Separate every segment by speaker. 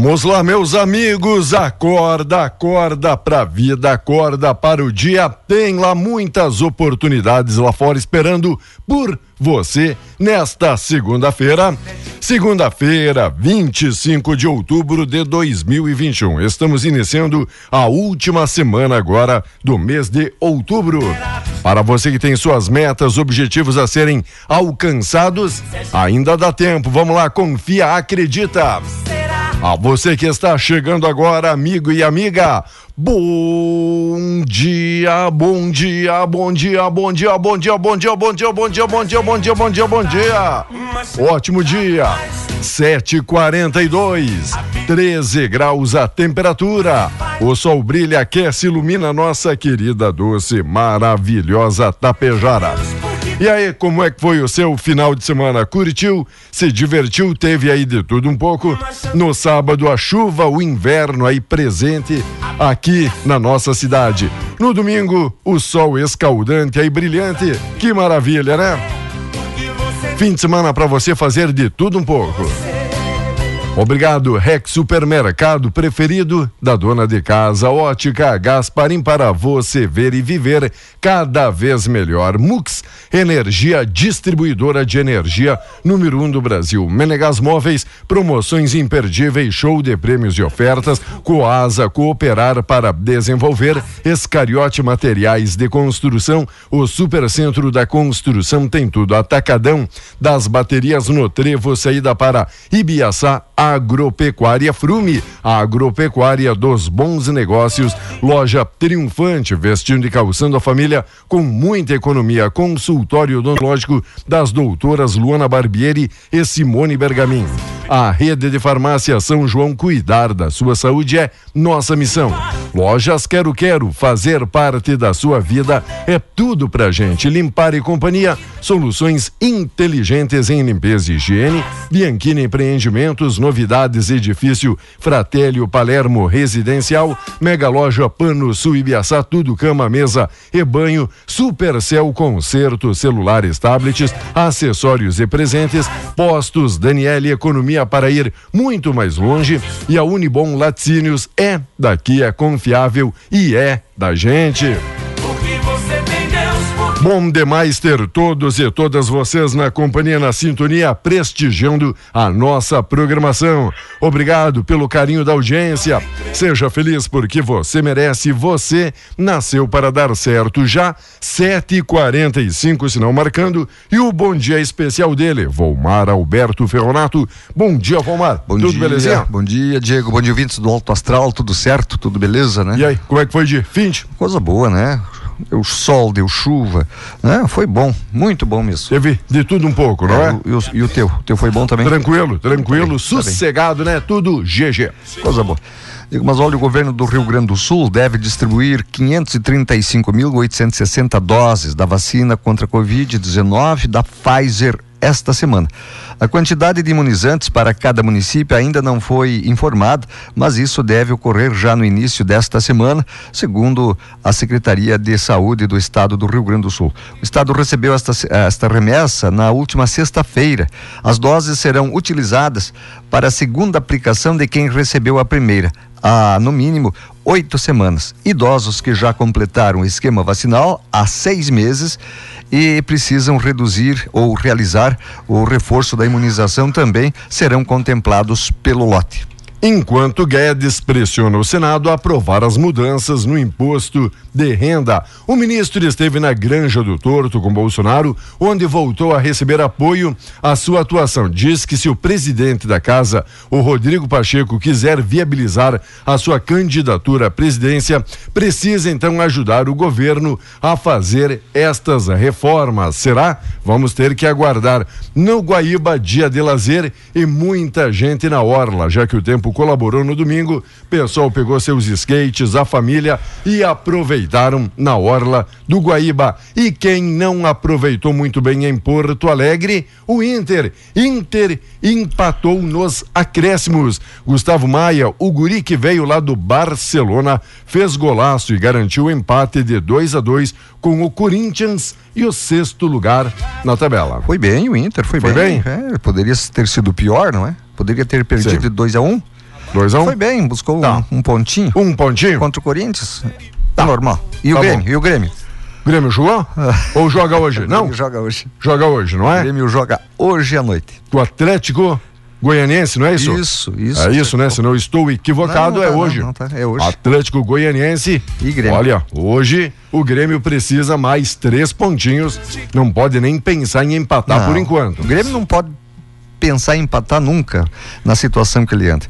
Speaker 1: Vamos lá, meus amigos, acorda, acorda pra vida, acorda para o dia. Tem lá muitas oportunidades lá fora esperando por você nesta segunda-feira. Segunda-feira, 25 de outubro de 2021. Estamos iniciando a última semana agora do mês de outubro. Para você que tem suas metas, objetivos a serem alcançados, ainda dá tempo. Vamos lá, confia, acredita. A você que está chegando agora, amigo e amiga, bom dia, bom dia, bom dia, bom dia, bom dia, bom dia, bom dia, bom dia, bom dia, bom dia, bom dia, bom dia. Ótimo dia. 7:42, 13 graus a temperatura. O sol brilha, aquece, ilumina nossa querida, doce, maravilhosa Tapejara. E aí, como é que foi o seu final de semana? Curtiu? Se divertiu? Teve aí de tudo um pouco? No sábado, a chuva, o inverno aí presente aqui na nossa cidade. No domingo, o sol escaldante aí brilhante. Que maravilha, né? Fim de semana para você fazer de tudo um pouco. Obrigado, Rex Supermercado preferido da dona de casa, Ótica Gasparim para você ver e viver cada vez melhor. Mux, energia distribuidora de energia número um do Brasil. Menegas Móveis, promoções imperdíveis, show de prêmios e ofertas. Coasa, cooperar para desenvolver. Escariote Materiais de Construção, o Supercentro da Construção tem tudo. Atacadão das baterias no Trevo, saída para Ibiaçá, Agropecuária Frume, a agropecuária dos bons negócios, loja triunfante, vestindo e calçando a família com muita economia. Consultório odontológico das doutoras Luana Barbieri e Simone Bergamin. A rede de farmácia São João cuidar da sua saúde é nossa missão. Lojas Quero Quero, fazer parte da sua vida é tudo pra gente. Limpar e companhia, soluções inteligentes em limpeza e higiene. Bianchini Empreendimentos, novidades, edifício Fratélio Palermo Residencial. Mega Loja Pano Sul tudo cama, mesa e banho. Supercel Concerto, celulares, tablets, acessórios e presentes. Postos Daniele Economia para ir muito mais longe. E a Unibom Laticínios é daqui, é confiável e é da gente.
Speaker 2: Você
Speaker 1: Bom demais ter todos e todas vocês na companhia, na sintonia, prestigiando a nossa programação. Obrigado pelo carinho da audiência. Seja feliz porque você merece. Você nasceu para dar certo. Já 7h45, sinal marcando. E o bom dia especial dele, Volmar Alberto Ferronato. Bom dia, Volmar.
Speaker 3: Bom
Speaker 1: Tudo
Speaker 3: dia,
Speaker 1: belezinha?
Speaker 3: Bom dia, Diego. Bom dia, ouvintes do Alto Astral. Tudo certo? Tudo beleza, né?
Speaker 1: E aí, como é que foi de fim?
Speaker 3: Coisa boa, né? Deu sol, deu chuva. Né? Foi bom, muito bom mesmo.
Speaker 1: Teve de tudo um pouco, não é?
Speaker 3: E o, e o teu? O teu foi bom também?
Speaker 1: Tranquilo, tranquilo,
Speaker 3: Tá bem, tá
Speaker 1: sossegado, né? Tudo GG.
Speaker 3: Coisa boa. Mas olha, o governo do Rio Grande do Sul deve distribuir 535.860 doses da vacina contra a Covid-19 da Pfizer esta semana. A quantidade de imunizantes para cada município ainda não foi informada, mas isso deve ocorrer já no início desta semana, segundo a Secretaria de Saúde do Estado do Rio Grande do Sul. O Estado recebeu esta, esta remessa na última sexta-feira. As doses serão utilizadas para a segunda aplicação de quem recebeu a primeira há, no mínimo, oito semanas. Idosos que já completaram o esquema vacinal há seis meses e precisam reduzir ou realizar o reforço da imunização também serão contemplados pelo lote
Speaker 1: enquanto Guedes pressiona o Senado a aprovar as mudanças no imposto de renda. O ministro esteve na Granja do Torto com Bolsonaro, onde voltou a receber apoio à sua atuação. Diz que se o presidente da casa, o Rodrigo Pacheco, quiser viabilizar a sua candidatura à presidência, precisa então ajudar o governo a fazer estas reformas. Será? Vamos ter que aguardar. No Guaíba, dia de lazer e muita gente na orla, já que o tempo colaborou no domingo. Pessoal pegou seus skates, a família e aproveitaram na orla do Guaíba. E quem não aproveitou muito bem em Porto Alegre, o Inter. Inter empatou nos acréscimos. Gustavo Maia, o guri que veio lá do Barcelona, fez golaço e garantiu o empate de 2 a 2 com o Corinthians e o sexto lugar na tabela.
Speaker 3: Foi bem o Inter, foi, foi bem. bem? É, poderia ter sido pior, não é? Poderia ter perdido Sim. de 2 a 1 um.
Speaker 1: 2 a 1 um.
Speaker 3: Foi bem, buscou tá. um, um, pontinho.
Speaker 1: Um pontinho?
Speaker 3: Contra o Corinthians. Tá normal. E tá o Grêmio? Bom. E o Grêmio?
Speaker 1: Grêmio jogou? Ou joga hoje? Não?
Speaker 3: joga hoje.
Speaker 1: Joga hoje, não é?
Speaker 3: O Grêmio joga hoje à noite.
Speaker 1: O Atlético Goianiense, não é isso?
Speaker 3: Isso, isso.
Speaker 1: É isso, né? Se não estou equivocado, não, não tá, é hoje. Não, não tá. É hoje. Atlético Goianiense.
Speaker 3: E Grêmio.
Speaker 1: Olha, hoje o Grêmio precisa mais três pontinhos. Não pode nem pensar em empatar por enquanto.
Speaker 3: O Grêmio não pode pensar em empatar nunca na situação que ele anda.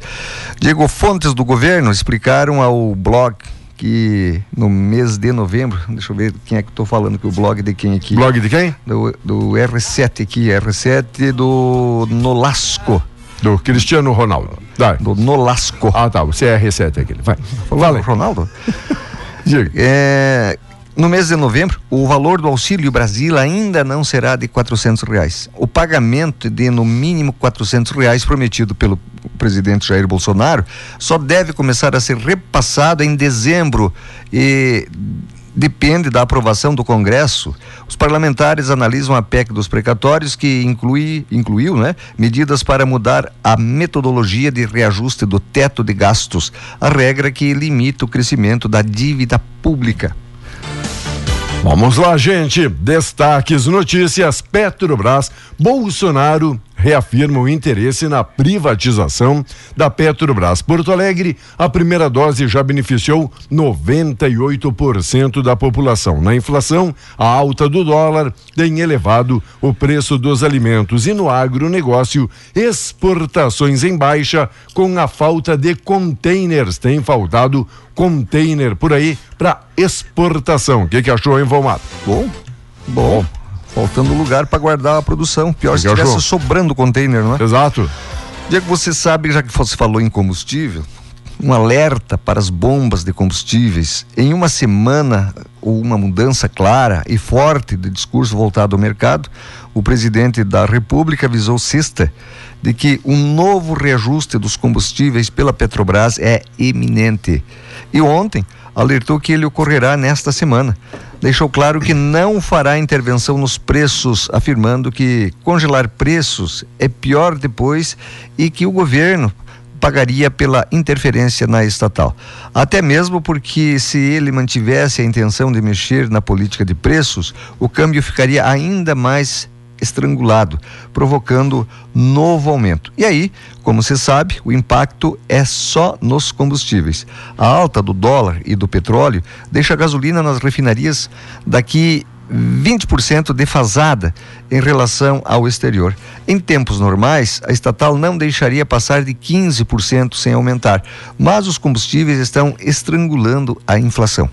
Speaker 3: Diego, fontes do governo explicaram ao blog que no mês de novembro, deixa eu ver quem é que estou falando, que o blog de quem aqui?
Speaker 1: Blog de quem?
Speaker 3: Do, do R7 aqui, R7 do Nolasco.
Speaker 1: Do Cristiano Ronaldo.
Speaker 3: Vai. Do Nolasco.
Speaker 1: Ah, tá, o CR7 é aquele. Vai.
Speaker 3: Fala, Ronaldo? Diga. É, no mês de novembro, o valor do Auxílio Brasil ainda não será de quatrocentos reais. O pagamento de no mínimo quatrocentos reais prometido pelo presidente Jair Bolsonaro só deve começar a ser repassado em dezembro e depende da aprovação do Congresso. Os parlamentares analisam a PEC dos precatórios que inclui, incluiu né, medidas para mudar a metodologia de reajuste do teto de gastos, a regra que limita o crescimento da dívida pública.
Speaker 1: Vamos lá, gente. Destaques, notícias. Petrobras, Bolsonaro reafirma o interesse na privatização da Petrobras. Porto Alegre, a primeira dose já beneficiou 98% da população. Na inflação, a alta do dólar tem elevado o preço dos alimentos e no agronegócio, exportações em baixa com a falta de containers. Tem faltado container por aí para exportação. O que, que achou, hein, Valmar?
Speaker 3: Bom, bom. Faltando lugar para guardar a produção. Pior que se estivesse sobrando container, não é?
Speaker 1: Exato.
Speaker 3: Diego, você sabe, já que você falou em combustível, um alerta para as bombas de combustíveis. Em uma semana, ou uma mudança clara e forte de discurso voltado ao mercado, o presidente da República avisou sexta de que um novo reajuste dos combustíveis pela Petrobras é iminente e ontem alertou que ele ocorrerá nesta semana. Deixou claro que não fará intervenção nos preços, afirmando que congelar preços é pior depois e que o governo pagaria pela interferência na estatal. Até mesmo porque, se ele mantivesse a intenção de mexer na política de preços, o câmbio ficaria ainda mais estrangulado, provocando novo aumento. E aí, como você sabe, o impacto é só nos combustíveis. A alta do dólar e do petróleo deixa a gasolina nas refinarias daqui 20% defasada em relação ao exterior. Em tempos normais, a estatal não deixaria passar de 15% sem aumentar, mas os combustíveis estão estrangulando a inflação.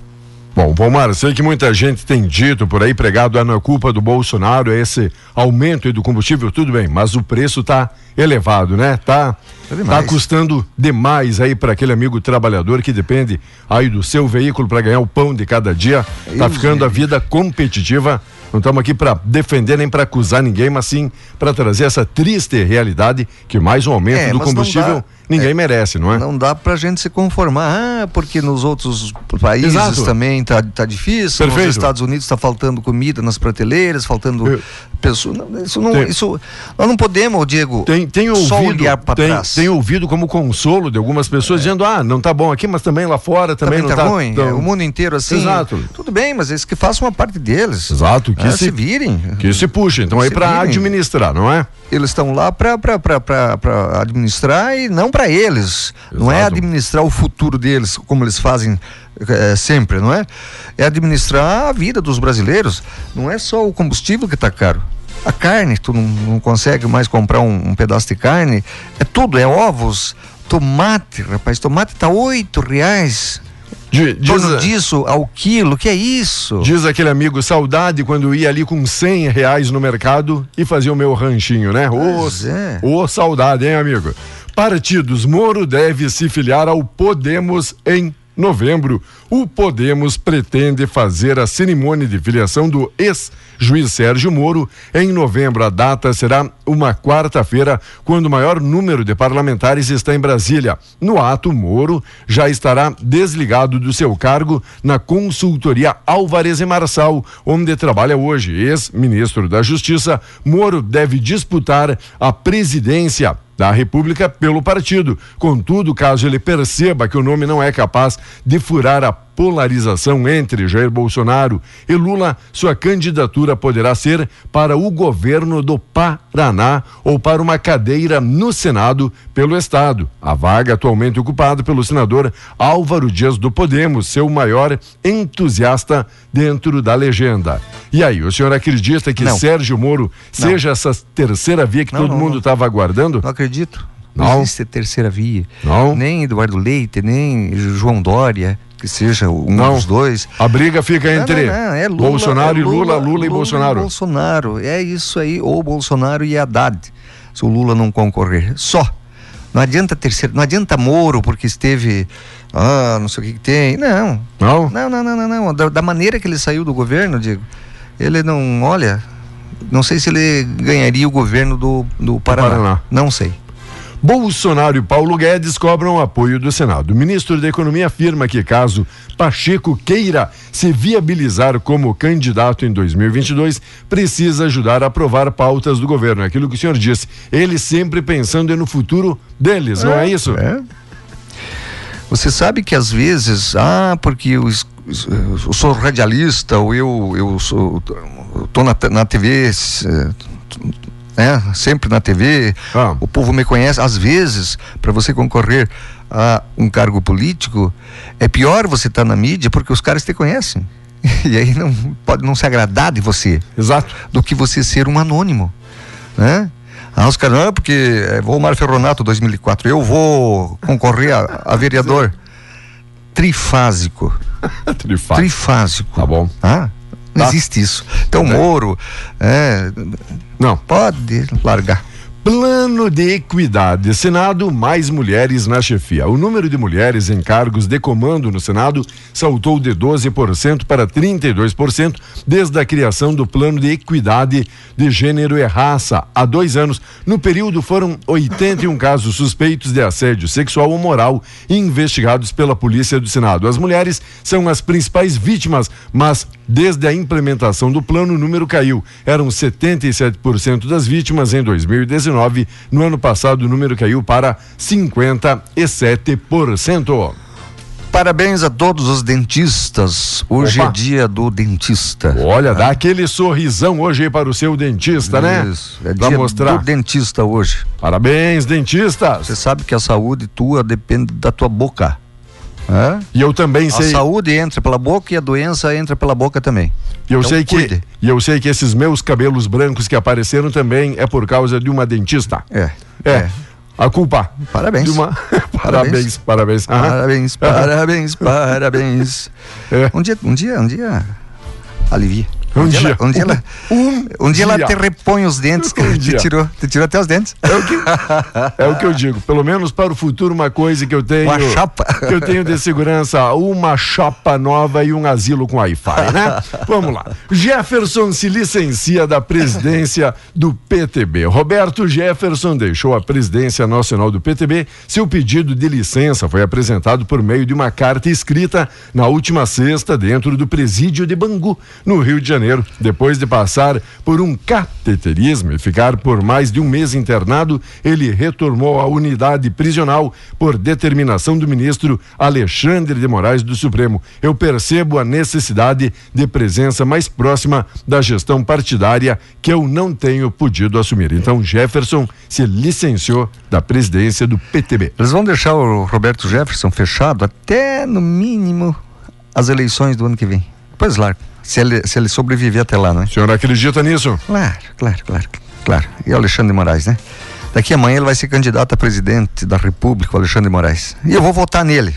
Speaker 1: Bom, Palmar, sei que muita gente tem dito por aí, pregado, é na culpa do Bolsonaro, é esse aumento do combustível, tudo bem, mas o preço tá elevado, né? Tá,
Speaker 3: É
Speaker 1: tá custando demais aí para aquele amigo trabalhador que depende aí do seu veículo para ganhar o pão de cada dia. Tá
Speaker 3: Deus
Speaker 1: ficando a vida competitiva. Não estamos aqui para defender nem para acusar ninguém, mas sim para trazer essa triste realidade que mais um aumento
Speaker 3: É,
Speaker 1: do combustível. Ninguém
Speaker 3: É.
Speaker 1: merece, não é?
Speaker 3: Não dá pra gente se conformar. Ah, porque nos outros países
Speaker 1: Exato.
Speaker 3: também tá, tá difícil.
Speaker 1: Perfeito.
Speaker 3: Nos Estados Unidos está faltando comida nas prateleiras, faltando
Speaker 1: Eu-
Speaker 3: pessoas. Isso não,
Speaker 1: Tem-
Speaker 3: isso, nós não podemos, Diego,
Speaker 1: Tem, tem
Speaker 3: só
Speaker 1: ouvido,
Speaker 3: olhar para
Speaker 1: tem,
Speaker 3: trás.
Speaker 1: tem ouvido como consolo de algumas pessoas dizendo, ah, não tá bom aqui, mas também lá fora também,
Speaker 3: também
Speaker 1: não
Speaker 3: tá,
Speaker 1: tá
Speaker 3: ruim.
Speaker 1: tão-
Speaker 3: é, o mundo inteiro assim.
Speaker 1: Exato.
Speaker 3: Tudo bem, mas eles que façam uma parte deles.
Speaker 1: Exato, que
Speaker 3: Ah,
Speaker 1: se-
Speaker 3: se virem.
Speaker 1: Que se puxa, então aí
Speaker 3: Se
Speaker 1: para administrar, não é?
Speaker 3: Eles estão lá para administrar e não para eles. Não é
Speaker 1: Exato.
Speaker 3: administrar o futuro deles, como eles fazem eh, sempre, não é? É administrar a vida dos brasileiros. Não é só o combustível que está caro. A carne, tu não, não consegue mais comprar um, um pedaço de carne. É tudo, é ovos, tomate, rapaz. Tomate tá oito reais.
Speaker 1: Diz,
Speaker 3: torno disso ao quilo, que é isso?
Speaker 1: diz aquele amigo, saudade quando ia ali com 100 reais no mercado e fazia o meu ranchinho, né? Ô,
Speaker 3: Pois é.
Speaker 1: ô, saudade, hein, amigo? Partidos, Moro deve se filiar ao Podemos em novembro. O Podemos pretende fazer a cerimônia de filiação do ex-juiz Sérgio Moro em novembro. A data será uma quarta-feira, quando o maior número de parlamentares está em Brasília. No ato, Moro já estará desligado do seu cargo na consultoria Álvares e Marçal, onde trabalha hoje. Ex-ministro da Justiça, Moro deve disputar a presidência da República pelo partido. Contudo, caso ele perceba que o nome não é capaz de furar a polarização entre Jair Bolsonaro e Lula, sua candidatura poderá ser para o governo do Paraná ou para uma cadeira no Senado pelo Estado. A vaga atualmente ocupada pelo senador Álvaro Dias do Podemos, seu maior entusiasta dentro da legenda. E aí, o senhor acredita que
Speaker 3: Não.
Speaker 1: Sérgio Moro
Speaker 3: Não.
Speaker 1: seja essa terceira via que
Speaker 3: Não,
Speaker 1: todo mundo estava aguardando?
Speaker 3: Não acredito.
Speaker 1: Não?
Speaker 3: Não existe terceira via.
Speaker 1: Não?
Speaker 3: Nem Eduardo Leite, nem João Dória, que seja um
Speaker 1: Não.
Speaker 3: dos dois.
Speaker 1: A briga fica entre
Speaker 3: não, não, é Lula,
Speaker 1: Bolsonaro
Speaker 3: é
Speaker 1: e Lula, Lula, e Bolsonaro.
Speaker 3: Bolsonaro, é isso aí, ou Bolsonaro e Haddad, se o Lula não concorrer. Só. Não adianta terceiro, não adianta Moro porque esteve, ah, não sei o que, que tem. Não.
Speaker 1: Não?
Speaker 3: Não, não, não, não. Da, da maneira que ele saiu do governo, digo, ele não, olha, não sei se ele ganharia o governo do, do Paraná.
Speaker 1: Paraná.
Speaker 3: Não sei.
Speaker 1: Bolsonaro e Paulo Guedes cobram apoio do Senado. O ministro da Economia afirma que, caso Pacheco queira se viabilizar como candidato em 2022, precisa ajudar a aprovar pautas do governo. É aquilo que o senhor disse. Ele sempre pensando no futuro deles, não é isso?
Speaker 3: É. Você sabe que às vezes, ah, porque eu, eu sou radialista, ou eu, eu sou, tô na, na TV, né, sempre na TV,
Speaker 1: Ah.
Speaker 3: o povo me conhece. Às vezes, para você concorrer a um cargo político, é pior você estar na mídia porque os caras te conhecem. E aí não pode não se agradar de você
Speaker 1: Exato.
Speaker 3: do que você ser um anônimo, né? Ah, os caras, não, porque é, vou Mário Ferronato 2004, eu vou concorrer a, a vereador trifásico,
Speaker 1: Trifásico.
Speaker 3: trifásico.
Speaker 1: Tá bom.
Speaker 3: Ah, não
Speaker 1: Tá.
Speaker 3: existe isso. Então, Moro, é,
Speaker 1: Não.
Speaker 3: pode largar.
Speaker 1: Plano de equidade. Senado, mais mulheres na chefia. O número de mulheres em cargos de comando no Senado saltou de 12% para 32% desde a criação do Plano de Equidade de Gênero e Raça há dois anos. No período, foram 81 casos suspeitos de assédio sexual ou moral investigados pela Polícia do Senado. As mulheres são as principais vítimas, mas desde a implementação do plano, o número caiu. Eram 77% das vítimas em 2019. No ano passado, o número caiu para 57%.
Speaker 3: Parabéns a todos os dentistas. Hoje
Speaker 1: Opa.
Speaker 3: é dia do dentista.
Speaker 1: Olha, dá aquele sorrisão hoje aí para o seu dentista, né?
Speaker 3: Isso, é
Speaker 1: Pra
Speaker 3: dia
Speaker 1: mostrar.
Speaker 3: do dentista hoje.
Speaker 1: Parabéns, dentistas.
Speaker 3: Você sabe que a saúde tua depende da tua boca. É?
Speaker 1: E eu também
Speaker 3: A
Speaker 1: sei.
Speaker 3: saúde entra pela boca e a doença entra pela boca também.
Speaker 1: E eu
Speaker 3: Então,
Speaker 1: sei que
Speaker 3: cuide.
Speaker 1: e eu sei que esses meus cabelos brancos que apareceram também é por causa de uma dentista.
Speaker 3: É.
Speaker 1: É. a culpa.
Speaker 3: Parabéns.
Speaker 1: Uma... parabéns, parabéns. Aham.
Speaker 3: Parabéns, parabéns, parabéns.
Speaker 1: É.
Speaker 3: Um dia, um dia, um dia alivia.
Speaker 1: Um dia.
Speaker 3: ela- um dia, ela,
Speaker 1: Um
Speaker 3: um dia ela
Speaker 1: dia.
Speaker 3: te repõe os dentes, cara.
Speaker 1: Um
Speaker 3: te
Speaker 1: dia.
Speaker 3: tirou, te tirou até os dentes.
Speaker 1: É o, que, é o que eu digo. Pelo menos para o futuro, uma coisa que eu tenho.
Speaker 3: Uma chapa.
Speaker 1: Que eu tenho de segurança: uma chapa nova e um asilo com Wi-Fi, né? Vamos lá. Jefferson se licencia da presidência do PTB. Roberto Jefferson deixou a presidência nacional do PTB. Seu pedido de licença foi apresentado por meio de uma carta escrita na última sexta dentro do presídio de Bangu, no Rio de Janeiro. Depois de passar por um cateterismo e ficar por mais de um mês internado, ele retornou à unidade prisional por determinação do ministro Alexandre de Moraes do Supremo. Eu percebo a necessidade de presença mais próxima da gestão partidária que eu não tenho podido assumir. Então, Jefferson se licenciou da presidência do PTB.
Speaker 3: Eles vão deixar o Roberto Jefferson fechado até, no mínimo, as eleições do ano que vem. Pois lá, se ele, se ele sobreviver até lá, não é?
Speaker 1: O senhor acredita nisso?
Speaker 3: Claro, claro, claro, claro. E o Alexandre de Moraes, né? Daqui amanhã ele vai ser candidato a presidente da República, o Alexandre de Moraes. E eu vou votar nele.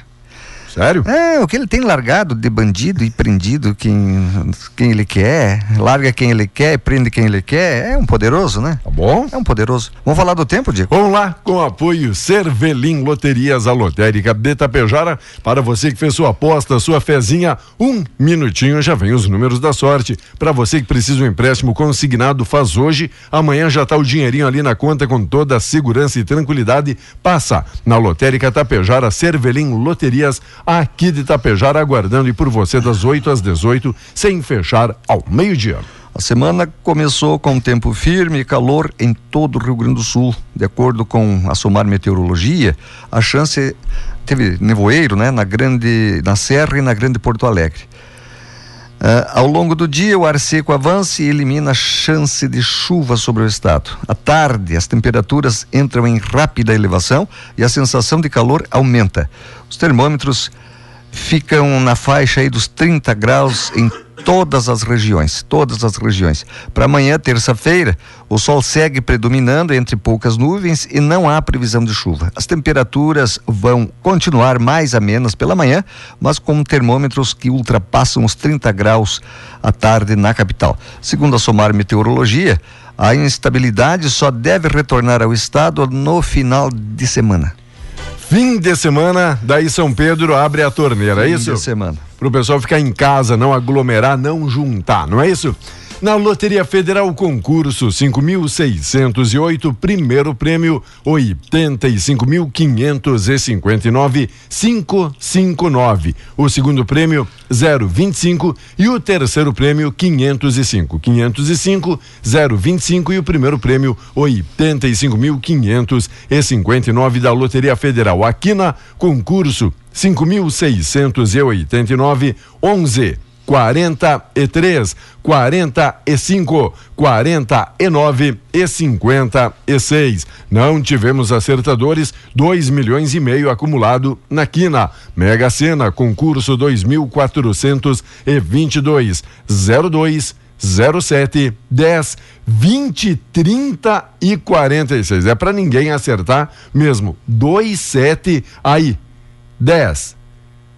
Speaker 1: Sério?
Speaker 3: É, o que ele tem largado de bandido e prendido quem, quem ele quer, larga quem ele quer, prende quem ele quer, é um poderoso, né?
Speaker 1: Tá bom?
Speaker 3: É um poderoso. Vamos falar do tempo, Diego?
Speaker 1: Vamos lá, com apoio Cervelim Loterias, a lotérica de Tapejara. Para você que fez sua aposta, sua fezinha, um minutinho já vem os números da sorte. Para você que precisa um empréstimo consignado, faz hoje. Amanhã já tá o dinheirinho ali na conta com toda a segurança e tranquilidade. Passa na lotérica Tapejara, Cervelim Loterias, aqui de Tapejara, aguardando e por você das 8 às 18, sem fechar ao meio-dia.
Speaker 3: A semana começou com tempo firme e calor em todo o Rio Grande do Sul. De acordo com a Somar Meteorologia, a chance teve nevoeiro, né, na grande, na Serra e na Grande Porto Alegre. Ah, ao longo do dia, o ar seco avança e elimina a chance de chuva sobre o estado. À tarde, as temperaturas entram em rápida elevação e a sensação de calor aumenta. Os termômetros ficam na faixa aí dos 30 graus em todas as regiões, todas as regiões. Para amanhã, terça-feira, o sol segue predominando entre poucas nuvens e não há previsão de chuva. As temperaturas vão continuar mais amenas pela manhã, mas com termômetros que ultrapassam os 30 graus à tarde na capital. Segundo a Somar Meteorologia, a instabilidade só deve retornar ao estado no final de semana.
Speaker 1: Fim de semana, daí São Pedro abre a torneira, é
Speaker 3: Fim
Speaker 1: isso?
Speaker 3: de semana.
Speaker 1: Para o pessoal ficar em casa, não aglomerar, não juntar, não é isso? Na Loteria Federal, concurso 5.608, primeiro prêmio 85.559, 559. O segundo prêmio 025 e o terceiro prêmio 505. 505, 025 e o primeiro prêmio 85.559 da Loteria Federal. Aqui na concurso 5.689, 11 43, 45, 49 e 56. Não tivemos acertadores, 2 milhões e meio acumulado na quina. Mega Sena, concurso 2422, 02 07 10 20 30 e 46. É para ninguém acertar mesmo. 27 aí. 10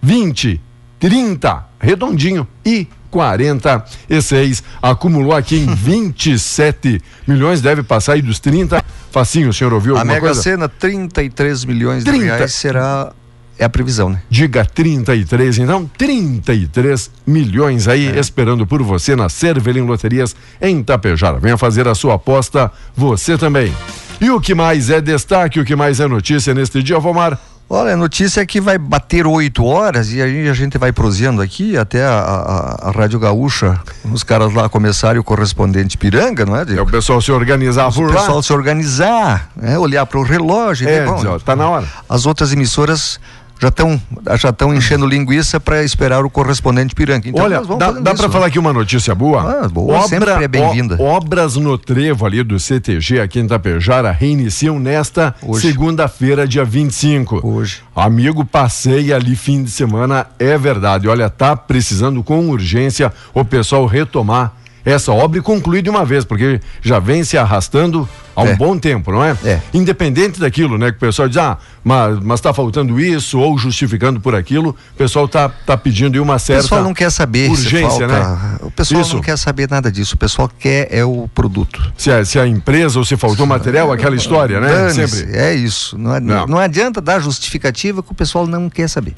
Speaker 1: 20 30, redondinho, e 46. Acumulou aqui em 27 milhões, deve passar aí dos 30. Facinho, o senhor ouviu
Speaker 3: A
Speaker 1: alguma
Speaker 3: Mega
Speaker 1: coisa?
Speaker 3: Sena, 33 milhões
Speaker 1: 30.
Speaker 3: de reais será. É a previsão, né?
Speaker 1: Diga 33, então 33 milhões aí esperando por você na Cervelim Loterias em Tapejara. Venha fazer a sua aposta, você também. E o que mais é destaque, o que mais é notícia neste dia, Vomar?
Speaker 3: Olha, a notícia é que vai bater 8 horas e aí a gente vai prosseando aqui até a, a- a Rádio Gaúcha, os caras lá começarem o correspondente Piranga, não é?
Speaker 1: É
Speaker 3: Diego?
Speaker 1: o pessoal se organizar
Speaker 3: o
Speaker 1: por lá.
Speaker 3: pessoal se organizar, né? olhar para o relógio. e
Speaker 1: É,
Speaker 3: dizer, bom,
Speaker 1: dizer, ó, tá na hora.
Speaker 3: As outras emissoras já estão já estão enchendo linguiça para esperar o correspondente Piranga. Então
Speaker 1: Olha, dá, dá para falar aqui uma notícia boa?
Speaker 3: Ah, boa, sempre é bem-vinda.
Speaker 1: obras no trevo ali do CTG aqui em Tapejara reiniciam nesta segunda-feira, dia 25.
Speaker 3: Hoje.
Speaker 1: Amigo, passei ali fim de semana, é verdade. Olha, tá precisando com urgência o pessoal retomar essa obra e concluir de uma vez, porque já vem se arrastando há um
Speaker 3: É.
Speaker 1: bom tempo, não é?
Speaker 3: É.
Speaker 1: Independente daquilo, né? Que o pessoal diz, ah, mas, mas tá faltando isso, ou justificando por aquilo, o pessoal tá, tá pedindo uma
Speaker 3: O
Speaker 1: certa.
Speaker 3: pessoal não quer saber
Speaker 1: urgência,
Speaker 3: falta.
Speaker 1: né?
Speaker 3: O pessoal
Speaker 1: Isso.
Speaker 3: não quer saber nada disso. O pessoal quer é o produto.
Speaker 1: Se a, se a empresa ou se faltou material, aquela história, né? Sempre.
Speaker 3: É isso. Não, é-
Speaker 1: Não.
Speaker 3: não adianta dar justificativa que o pessoal não quer saber.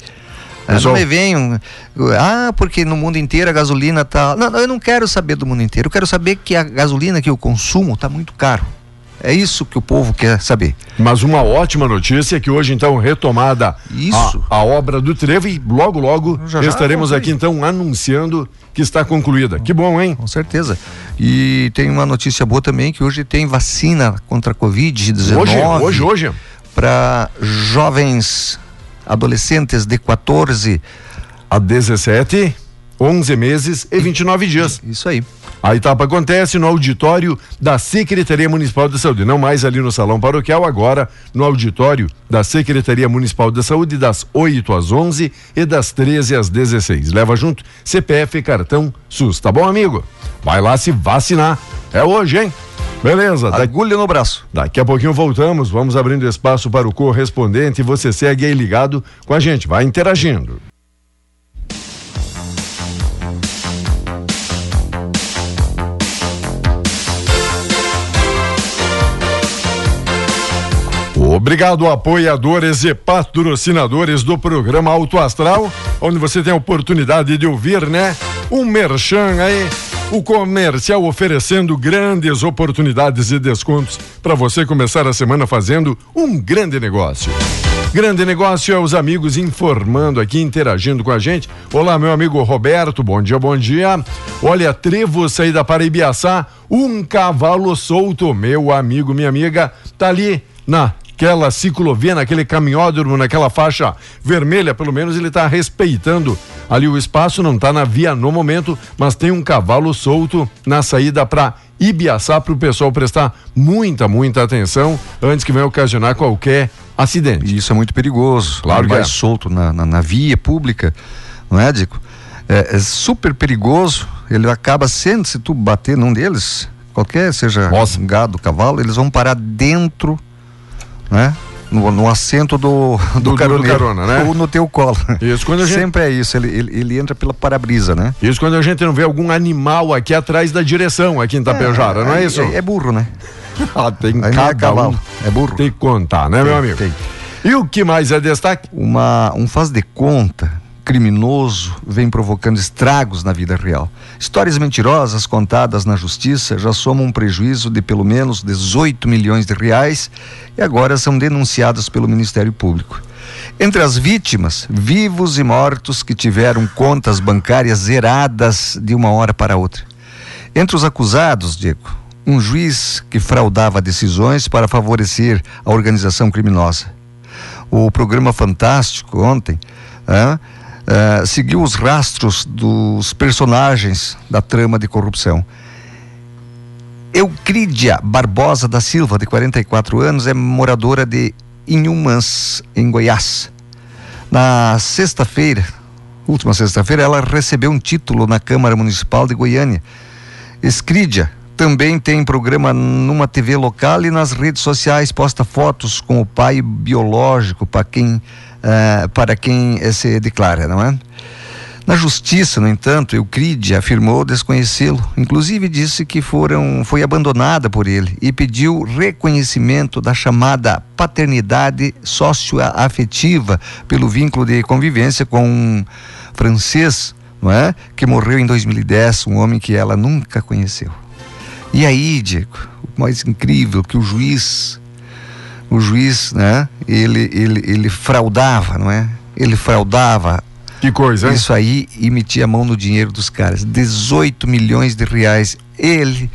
Speaker 1: Pessoal-
Speaker 3: Não me venham. Ah, porque no mundo inteiro a gasolina tá. Não, não, eu não quero saber do mundo inteiro. Eu quero saber que a gasolina que eu consumo tá muito caro. É isso que o povo quer saber.
Speaker 1: Mas uma ótima notícia é que hoje, então, retomada
Speaker 3: Isso.
Speaker 1: A, a obra do Trevo e logo, logo
Speaker 3: Já, já
Speaker 1: estaremos aqui, então, anunciando que está concluída. Que bom, hein?
Speaker 3: Com certeza. E tem uma notícia boa também que hoje tem vacina contra a Covid-19.
Speaker 1: Hoje, hoje, hoje.
Speaker 3: Para jovens adolescentes de 14.
Speaker 1: A 17, 11 meses e 29 dias.
Speaker 3: Isso aí.
Speaker 1: A etapa acontece no auditório da Secretaria Municipal de Saúde, não mais ali no Salão Paroquial, agora no auditório da Secretaria Municipal de Saúde, das 8 às 11 e das 13 às 16. Leva junto CPF cartão SUS, tá bom, amigo? Vai lá se vacinar. É hoje, hein? Beleza,
Speaker 3: Agulha no braço.
Speaker 1: daqui a pouquinho voltamos, vamos abrindo espaço para o correspondente e você segue aí ligado com a gente, vai interagindo. Obrigado, apoiadores e patrocinadores do programa Alto Astral, onde você tem a oportunidade de ouvir, né? Um merchan aí, o comercial oferecendo grandes oportunidades e descontos para você começar a semana fazendo um grande negócio. Grande negócio é os amigos informando aqui, interagindo com a gente. Olá, meu amigo Roberto, bom dia, bom dia. Olha, Trevo, saída para Ibiaçá, um cavalo solto, meu amigo, minha amiga, tá ali naquela ciclovia, naquele caminhódromo, naquela faixa vermelha, pelo menos ele tá respeitando ali o espaço, não tá na via no momento, mas tem um cavalo solto na saída para Ibiaçá para o pessoal prestar muita, muita atenção antes que venha ocasionar qualquer acidente.
Speaker 3: E isso é muito perigoso.
Speaker 1: Claro que é.
Speaker 3: solto na, na, na via pública, não é, Dico? É, é super perigoso. Ele acaba sendo, se tu bater num deles, qualquer seja
Speaker 1: Nossa.
Speaker 3: um gado, cavalo, eles vão parar dentro, né? No, no assento do, do,
Speaker 1: do
Speaker 3: caroneiro.
Speaker 1: carona, né?
Speaker 3: Ou no teu colo.
Speaker 1: Isso, quando gente-
Speaker 3: Sempre é isso. Ele, ele, ele entra pela para-brisa, né?
Speaker 1: Isso quando a gente não vê algum animal aqui atrás da direção, aqui em Tapejara, não é isso?
Speaker 3: É, é burro, né?
Speaker 1: Ah, tem
Speaker 3: Aí é
Speaker 1: cada
Speaker 3: cavalo.
Speaker 1: um.
Speaker 3: É burro.
Speaker 1: Tem que contar, né, meu amigo?
Speaker 3: tem.
Speaker 1: E o que mais é destaque?
Speaker 3: uma, um faz de conta criminoso vem provocando estragos na vida real. Histórias mentirosas contadas na justiça já somam um prejuízo de pelo menos 18 milhões de reais e agora são denunciadas pelo Ministério Público. Entre as vítimas, vivos e mortos que tiveram contas bancárias zeradas de uma hora para outra. Entre os acusados, Diego, um juiz que fraudava decisões para favorecer a organização criminosa o programa Fantástico ontem ah, ah, seguiu os rastros dos personagens da trama de corrupção. Eucrídia Barbosa da Silva, de 44 anos, é moradora de Inhumãs, em Goiás. Na sexta-feira, última sexta-feira, ela recebeu um título na Câmara Municipal de Goiânia. Escrídia também tem programa numa TV local e nas redes sociais posta fotos com o pai biológico para quem eh, para quem se declara, não é? Na justiça, no entanto, Euclide afirmou desconhecê-lo. Inclusive disse que foram, foi abandonada por ele e pediu reconhecimento da chamada paternidade socioafetiva pelo vínculo de convivência com um francês, não é? Que morreu em 2010, um homem que ela nunca conheceu. E aí, Diego, o mais incrível que o juiz, o juiz, né? Ele, ele, ele fraudava, não é? Ele fraudava
Speaker 1: Que coisa, hein?
Speaker 3: isso aí e metia a mão no dinheiro dos caras. 18 milhões de reais. Ele,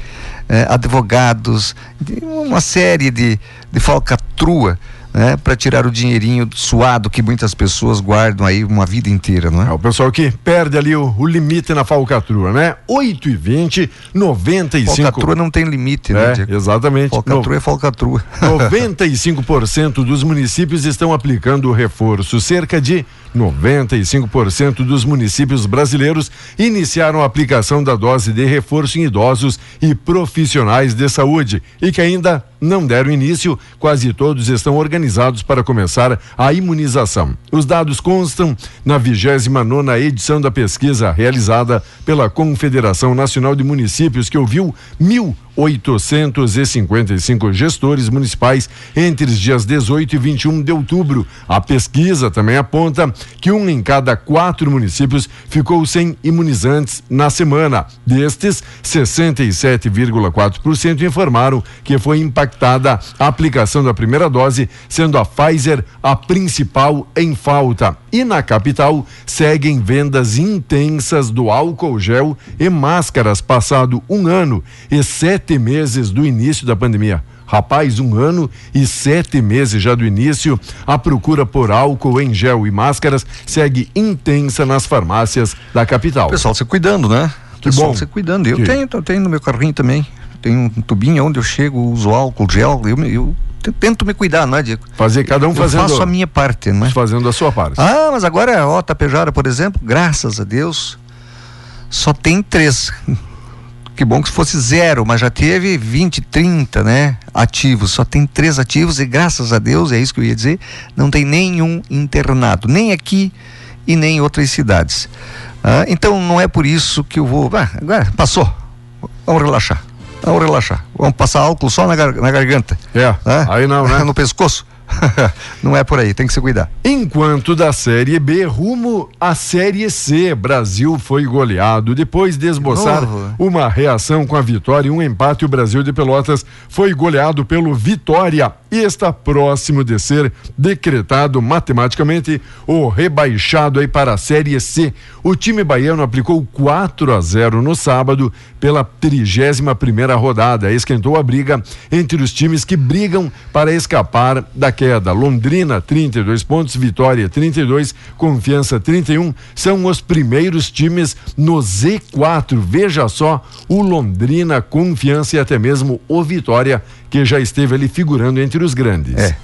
Speaker 3: eh, advogados, uma série de, de falcatrua, né, para tirar o dinheirinho suado que muitas pessoas guardam aí uma vida inteira, não
Speaker 1: É
Speaker 3: é?
Speaker 1: o pessoal que perde ali o, o limite na falcatrua, né? 8 e 20, 95.
Speaker 3: Falcatrua não tem limite, né?
Speaker 1: É, exatamente.
Speaker 3: Falcatrua é falcatrua.
Speaker 1: 95% dos municípios estão aplicando o reforço. Cerca de 95% dos municípios brasileiros iniciaram a aplicação da dose de reforço em idosos e profissionais de saúde e que ainda não deram início, quase todos estão organizados para começar a imunização. Os dados constam na 29 nona edição da pesquisa realizada pela Confederação Nacional de Municípios, que ouviu mil 855 gestores municipais entre os dias 18 e 21 de outubro. A pesquisa também aponta que um em cada quatro municípios ficou sem imunizantes na semana. Destes, 67,4% informaram que foi impactada a aplicação da primeira dose, sendo a Pfizer a principal em falta. E na capital seguem vendas intensas do álcool gel e máscaras passado um ano e sete meses do início da pandemia. Rapaz, um ano e sete meses já do início, a procura por álcool em gel e máscaras segue intensa nas farmácias da capital.
Speaker 3: O pessoal se cuidando, né? O
Speaker 1: Que
Speaker 3: pessoal
Speaker 1: bom.
Speaker 3: se cuidando. Eu
Speaker 1: Que-
Speaker 3: tenho, eu tenho no meu carrinho também. Tem um tubinho onde eu chego, uso álcool, gel. Eu, eu te- tento me cuidar, não é, Diego?
Speaker 1: Fazer cada um
Speaker 3: eu
Speaker 1: fazendo,
Speaker 3: faço a minha parte, não é?
Speaker 1: fazendo a sua parte.
Speaker 3: Ah, mas agora, ó, Tapejara, por exemplo, graças a Deus, só tem três. Que bom que fosse zero, mas já teve 20, 30, né? Ativos. Só tem três ativos e graças a Deus, é isso que eu ia dizer, não tem nenhum internado, nem aqui e nem em outras cidades. Ah, então não é por isso que eu vou. Ah, agora passou. Vamos relaxar. Vamos relaxar. Vamos passar álcool só na, gar- na garganta.
Speaker 1: É,
Speaker 3: né?
Speaker 1: aí não, né?
Speaker 3: no pescoço. não é por aí, tem que se cuidar.
Speaker 1: Enquanto da Série B, rumo à Série C, Brasil foi goleado. Depois de esboçar
Speaker 3: novo?
Speaker 1: uma reação com a vitória e um empate, o Brasil de Pelotas foi goleado pelo Vitória e está próximo de ser decretado matematicamente o rebaixado aí para a Série C. O time baiano aplicou 4 a 0 no sábado pela 31 primeira rodada. Esquentou a briga entre os times que brigam para escapar da queda. Londrina 32 pontos, Vitória 32, Confiança 31 são os primeiros times no Z4. Veja só, o Londrina, Confiança e até mesmo o Vitória que já esteve ali figurando entre os grandes.
Speaker 3: É.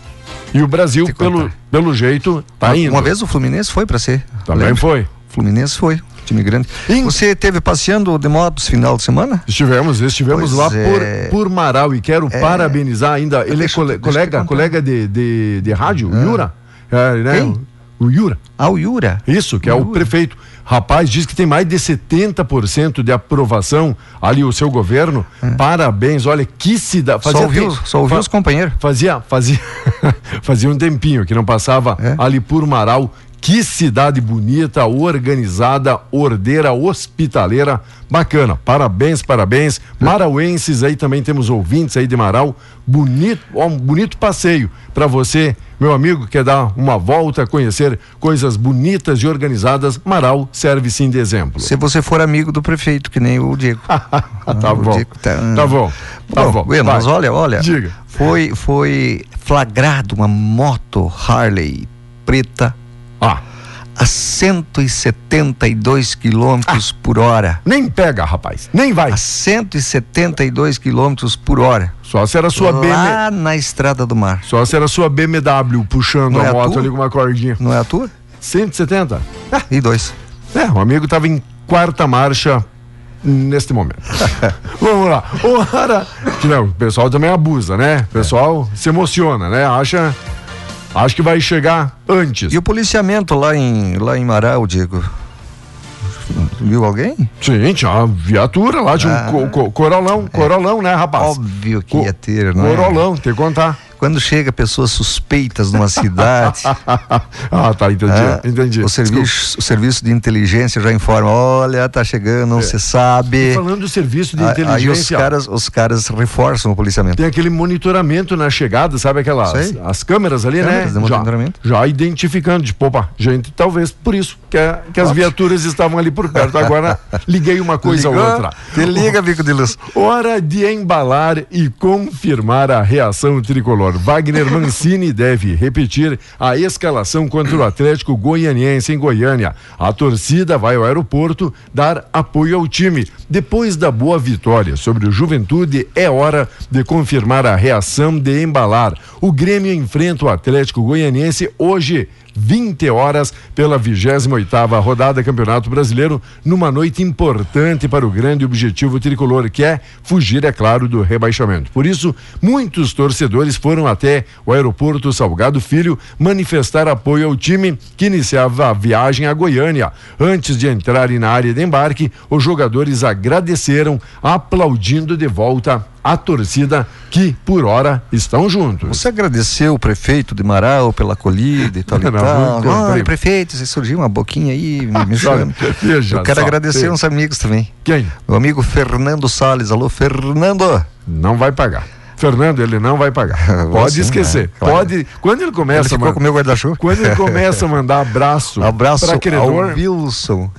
Speaker 1: E o Brasil, pelo, pelo jeito, tá
Speaker 3: uma,
Speaker 1: indo.
Speaker 3: uma vez o Fluminense foi para ser.
Speaker 1: Também
Speaker 3: lembra?
Speaker 1: foi.
Speaker 3: Fluminense foi, time grande.
Speaker 1: Em-
Speaker 3: Você teve passeando de motos final de semana?
Speaker 1: Estivemos, estivemos
Speaker 3: Pois
Speaker 1: lá
Speaker 3: é.
Speaker 1: por, por Marau e quero parabenizar ainda. Ele
Speaker 3: Deixa
Speaker 1: é cole-
Speaker 3: deixa eu te
Speaker 1: colega, colega de, de, de rádio, o Yura. É, né?
Speaker 3: Quem?
Speaker 1: O Yura.
Speaker 3: Ah, o Yura.
Speaker 1: Isso, que é o prefeito. Rapaz, diz que tem mais de 70% de aprovação ali o seu governo. Parabéns, olha que cidade.
Speaker 3: É. Só ouviu, só ouviu os companheiros.
Speaker 1: Fazia, fazia, fazia um tempinho que não passava
Speaker 3: É?
Speaker 1: ali por Marau. Que cidade bonita, organizada, ordeira, hospitaleira, bacana. Parabéns, parabéns. Marauenses aí também temos ouvintes aí de Marau. Bonito, ó, um bonito passeio para você, meu amigo, que quer dar uma volta, conhecer coisas bonitas e organizadas. Marau serve sim de exemplo.
Speaker 3: Se você for amigo do prefeito, que nem o Diego.
Speaker 1: tá
Speaker 3: o
Speaker 1: bom.
Speaker 3: Diego tá-
Speaker 1: Tá bom. Tá bom.
Speaker 3: Bueno, mas olha, olha.
Speaker 1: Diga.
Speaker 3: Foi, foi flagrado uma moto Harley preta
Speaker 1: Ah,
Speaker 3: a 172 quilômetros
Speaker 1: Ah.
Speaker 3: por hora.
Speaker 1: nem pega, rapaz. Nem vai.
Speaker 3: A 172 quilômetros por hora.
Speaker 1: Só se era sua BMW.
Speaker 3: lá na estrada do mar.
Speaker 1: Só se era sua BMW puxando
Speaker 3: Não
Speaker 1: a
Speaker 3: é
Speaker 1: moto
Speaker 3: tua?
Speaker 1: ali com uma cordinha.
Speaker 3: Não é a tua?
Speaker 1: 170?
Speaker 3: E dois.
Speaker 1: É, o amigo estava em quarta marcha neste momento. Vamos lá. Que não, o pessoal também abusa, né? O pessoal se emociona, né? Acha, acha que vai chegar antes.
Speaker 3: E o policiamento lá em, lá em Marau, Diego? Viu alguém?
Speaker 1: Sim, tinha uma viatura lá, tinha
Speaker 3: Ah.
Speaker 1: um co- co- corolão, corolão, né, rapaz?
Speaker 3: Óbvio que
Speaker 1: Co-
Speaker 3: ia ter, não é?
Speaker 1: Corolão, tem que contar.
Speaker 3: Quando chega pessoas suspeitas numa cidade,
Speaker 1: ah, tá, entendi,
Speaker 3: ah,
Speaker 1: entendi.
Speaker 3: o, serviço, o serviço de inteligência já informa, olha, tá chegando, não se
Speaker 1: Desculpa.
Speaker 3: sabe.
Speaker 1: Falando do serviço de
Speaker 3: Ah, Aí os
Speaker 1: inteligência.
Speaker 3: caras, os caras reforçam o policiamento.
Speaker 1: Tem aquele monitoramento na chegada, sabe aquelas
Speaker 3: Sei.
Speaker 1: as câmeras ali,
Speaker 3: Câmeras
Speaker 1: né?
Speaker 3: de
Speaker 1: Já-
Speaker 3: monitoramento.
Speaker 1: Já, identificando, tipo, opa, gente, talvez por isso que, a- que as viaturas estavam ali por perto. Agora liguei uma coisa
Speaker 3: Ligou?
Speaker 1: ou outra.
Speaker 3: Te liga, bico de luz.
Speaker 1: Hora de embalar e confirmar a reação tricolor. Wagner Mancini deve repetir a escalação contra o Atlético Goianiense em Goiânia. A torcida vai ao aeroporto dar apoio ao time. Depois da boa vitória sobre o Juventude, é hora de confirmar a reação de embalar. O Grêmio enfrenta o Atlético Goianiense hoje 20 horas, pela 28ª rodada Campeonato Brasileiro, numa noite importante para o grande objetivo tricolor, que é fugir, é claro, do rebaixamento. Por isso, muitos torcedores foram até o aeroporto Salgado Filho manifestar apoio ao time que iniciava a viagem a Goiânia. Antes de entrarem na área de embarque, os jogadores agradeceram, aplaudindo de volta a torcida que, por hora, estão juntos.
Speaker 3: Você agradeceu o prefeito de Marau pela acolhida e tal e
Speaker 1: Não,
Speaker 3: tal.
Speaker 1: muito
Speaker 3: Olha, prefeito, você surgiu uma boquinha aí, me, me Eu quero
Speaker 1: só,
Speaker 3: agradecer
Speaker 1: veja.
Speaker 3: uns amigos também.
Speaker 1: Quem?
Speaker 3: Meu amigo Fernando Salles. Alô, Fernando.
Speaker 1: Não vai pagar. Fernando, ele não vai pagar. Pode
Speaker 3: sim,
Speaker 1: esquecer.
Speaker 3: Claro.
Speaker 1: Pode. Quando ele
Speaker 3: Ele
Speaker 1: começa a
Speaker 3: ficou
Speaker 1: man-
Speaker 3: com o meu guarda-chuva.
Speaker 1: quando ele começa a mandar abraço,
Speaker 3: Abraço
Speaker 1: para credor,
Speaker 3: ao Wilson.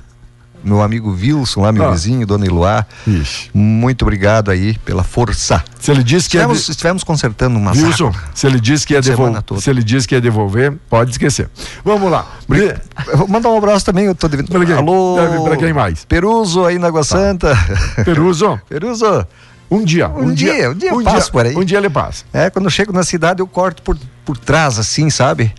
Speaker 3: Meu amigo Wilson, lá, meu
Speaker 1: Ah.
Speaker 3: vizinho, Dona Iluá.
Speaker 1: Ixi.
Speaker 3: Muito obrigado aí pela força.
Speaker 1: se ele disse que ia
Speaker 3: Estivemos,
Speaker 1: de...
Speaker 3: estivemos consertando uma
Speaker 1: Wilson, se ele disse que ia
Speaker 3: Semana
Speaker 1: devolver, se ele disse que ia devolver, pode esquecer. Vamos lá. Bri-
Speaker 3: vou mandar um abraço também, eu tô devendo.
Speaker 1: Pra quem?
Speaker 3: Alô.
Speaker 1: Pra quem mais? Tá.
Speaker 3: Peruso aí na Água Santa.
Speaker 1: Peruso,
Speaker 3: Peruso.
Speaker 1: um dia,
Speaker 3: Um dia, um dia eu
Speaker 1: um
Speaker 3: passo por aí.
Speaker 1: Um dia ele passa.
Speaker 3: É, quando eu chego na cidade eu corto por, por trás, assim, sabe?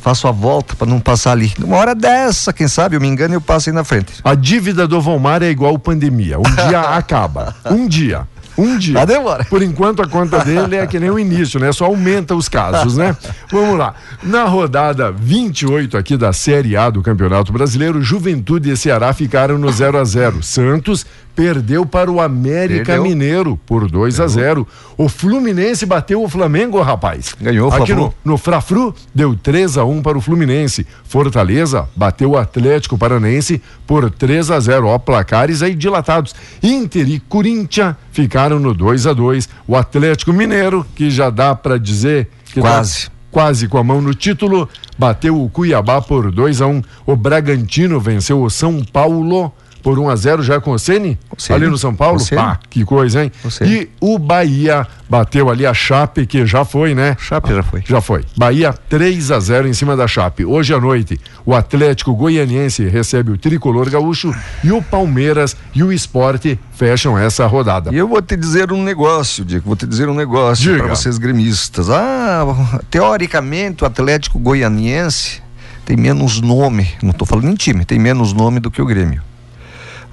Speaker 3: Faço a volta pra não passar ali. Uma hora dessa, quem sabe, eu me engano e eu passo aí na frente.
Speaker 1: A dívida do Valmar é igual pandemia. Um dia acaba. Um dia. Um dia.
Speaker 3: Tá demora.
Speaker 1: Por enquanto a conta dele é que nem o início, né? Só aumenta os casos, né? Vamos lá. Na rodada 28 aqui da Série A do Campeonato Brasileiro, Juventude e Ceará ficaram no 0 a 0 Santos perdeu para o América
Speaker 3: Perdeu.
Speaker 1: Mineiro por 2 a 0 O Fluminense bateu o Flamengo, rapaz.
Speaker 3: Ganhou o
Speaker 1: Aqui no, no Frafru, deu 3 a 1 para o Fluminense. Fortaleza bateu o Atlético Paranense por 3 a 0 Ó, placares aí dilatados. Inter e Corinthians ficaram no 2 a 2 O Atlético Mineiro, que já dá para dizer que
Speaker 3: Quase.
Speaker 1: tá quase com a mão no título, bateu o Cuiabá por 2 a 1 O Bragantino venceu o São Paulo por 1 a 0 já com o Ceni? Ali no São Paulo?
Speaker 3: Ceni.
Speaker 1: Ah, que coisa, hein? E o Bahia bateu ali a Chape, que já foi, né?
Speaker 3: Chape já foi.
Speaker 1: Já foi. Bahia 3 a 0 em cima da Chape. Hoje à noite, o Atlético Goianiense recebe o Tricolor Gaúcho e o Palmeiras e o Esporte fecham essa rodada.
Speaker 3: E eu vou te dizer um negócio, Diego, vou te dizer um negócio para vocês gremistas. Ah, teoricamente o Atlético Goianiense tem menos nome, não estou falando em time, tem menos nome do que o Grêmio.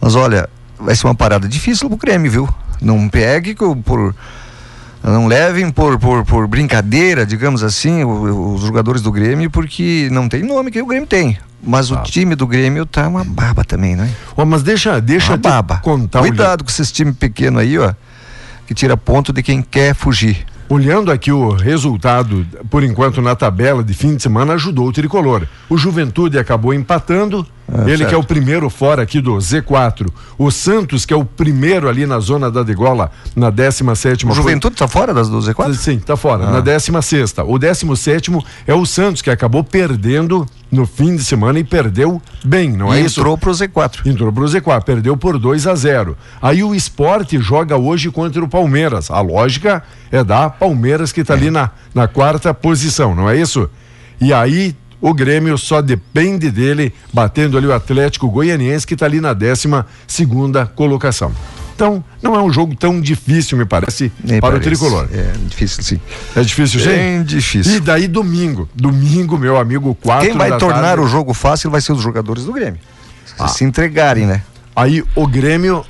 Speaker 3: Mas olha, vai ser uma parada difícil pro Grêmio, viu? Não pegue por não levem por, por, por brincadeira, digamos assim, os jogadores do Grêmio, porque não tem nome que o Grêmio tem. Mas o time do Grêmio tá uma baba também, né?
Speaker 1: Ó, mas deixa, deixa
Speaker 3: Uma baba.
Speaker 1: contar
Speaker 3: Cuidado com esses times pequenos aí, ó. Que tira ponto de quem quer fugir.
Speaker 1: Olhando aqui o resultado, por enquanto na tabela de fim de semana, ajudou o tricolor. O Juventude acabou empatando, ele
Speaker 3: certo.
Speaker 1: que é o primeiro fora aqui do Z4. O Santos, que é o primeiro ali na zona da degola, na 17
Speaker 3: O Juventude tá fora das 12 4
Speaker 1: Sim, tá fora.
Speaker 3: Ah.
Speaker 1: Na 16 O 17 é o Santos, que acabou perdendo no fim de semana e perdeu bem, não é
Speaker 3: e
Speaker 1: isso?
Speaker 3: entrou pro Z4.
Speaker 1: Entrou pro Z4, perdeu por 2 a 0. Aí o esporte joga hoje contra o Palmeiras. A lógica é da Palmeiras que está ali na, na quarta posição, não é isso? E aí o Grêmio só depende dele, batendo ali o Atlético Goianiense, que está ali na décima segunda colocação. Então, não é um jogo tão difícil, me parece,
Speaker 3: Nem
Speaker 1: para
Speaker 3: parece.
Speaker 1: o tricolor.
Speaker 3: É difícil, sim.
Speaker 1: É difícil, gente?
Speaker 3: Bem difícil.
Speaker 1: E daí domingo. Domingo, meu amigo, quatro
Speaker 3: Quem vai tornar
Speaker 1: tarde.
Speaker 3: o jogo fácil vai ser os jogadores do Grêmio. Se
Speaker 1: Ah.
Speaker 3: se entregarem, né?
Speaker 1: Aí o Grêmio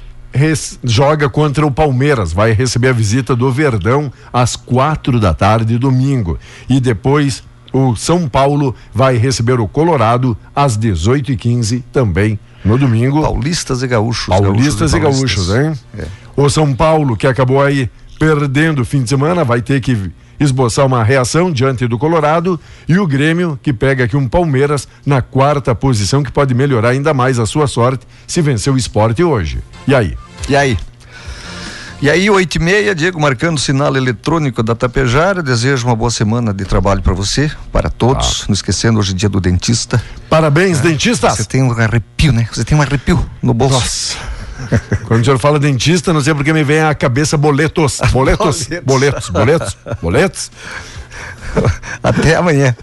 Speaker 1: joga contra o Palmeiras, vai receber a visita do Verdão às quatro da tarde, domingo. E depois o São Paulo vai receber o Colorado às 18 e 15 também no domingo.
Speaker 3: Paulistas e gaúchos.
Speaker 1: Paulistas e gaúchos, hein?
Speaker 3: É.
Speaker 1: O São Paulo, que acabou aí perdendo o fim de semana, vai ter que esboçar uma reação diante do Colorado. E o Grêmio, que pega aqui um Palmeiras na quarta posição, que pode melhorar ainda mais a sua sorte se vencer o esporte hoje. E aí?
Speaker 3: E aí? E aí, oito e meia, Diego, marcando o sinal eletrônico da Tapejara. Desejo uma boa semana de trabalho para você, para todos. Não esquecendo, hoje é dia do dentista.
Speaker 1: Parabéns, dentistas!
Speaker 3: Você tem um arrepio, né? Você tem um arrepio no bolso.
Speaker 1: Nossa! Quando o senhor fala dentista, não sei porque me vem à cabeça boletos. Boletos?
Speaker 3: Boletos.
Speaker 1: Boletos? Boletos? Boletos?
Speaker 3: Até amanhã.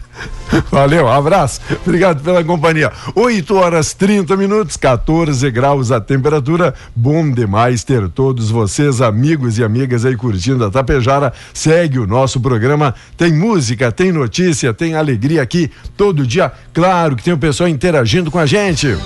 Speaker 1: Valeu, abraço. Obrigado pela companhia. 8 horas 30 minutos, 14 graus a temperatura. Bom demais ter todos vocês, amigos e amigas aí curtindo a Tapejara. Segue o nosso programa. Tem música, tem notícia, tem alegria aqui todo dia. Claro que tem o pessoal interagindo com a gente.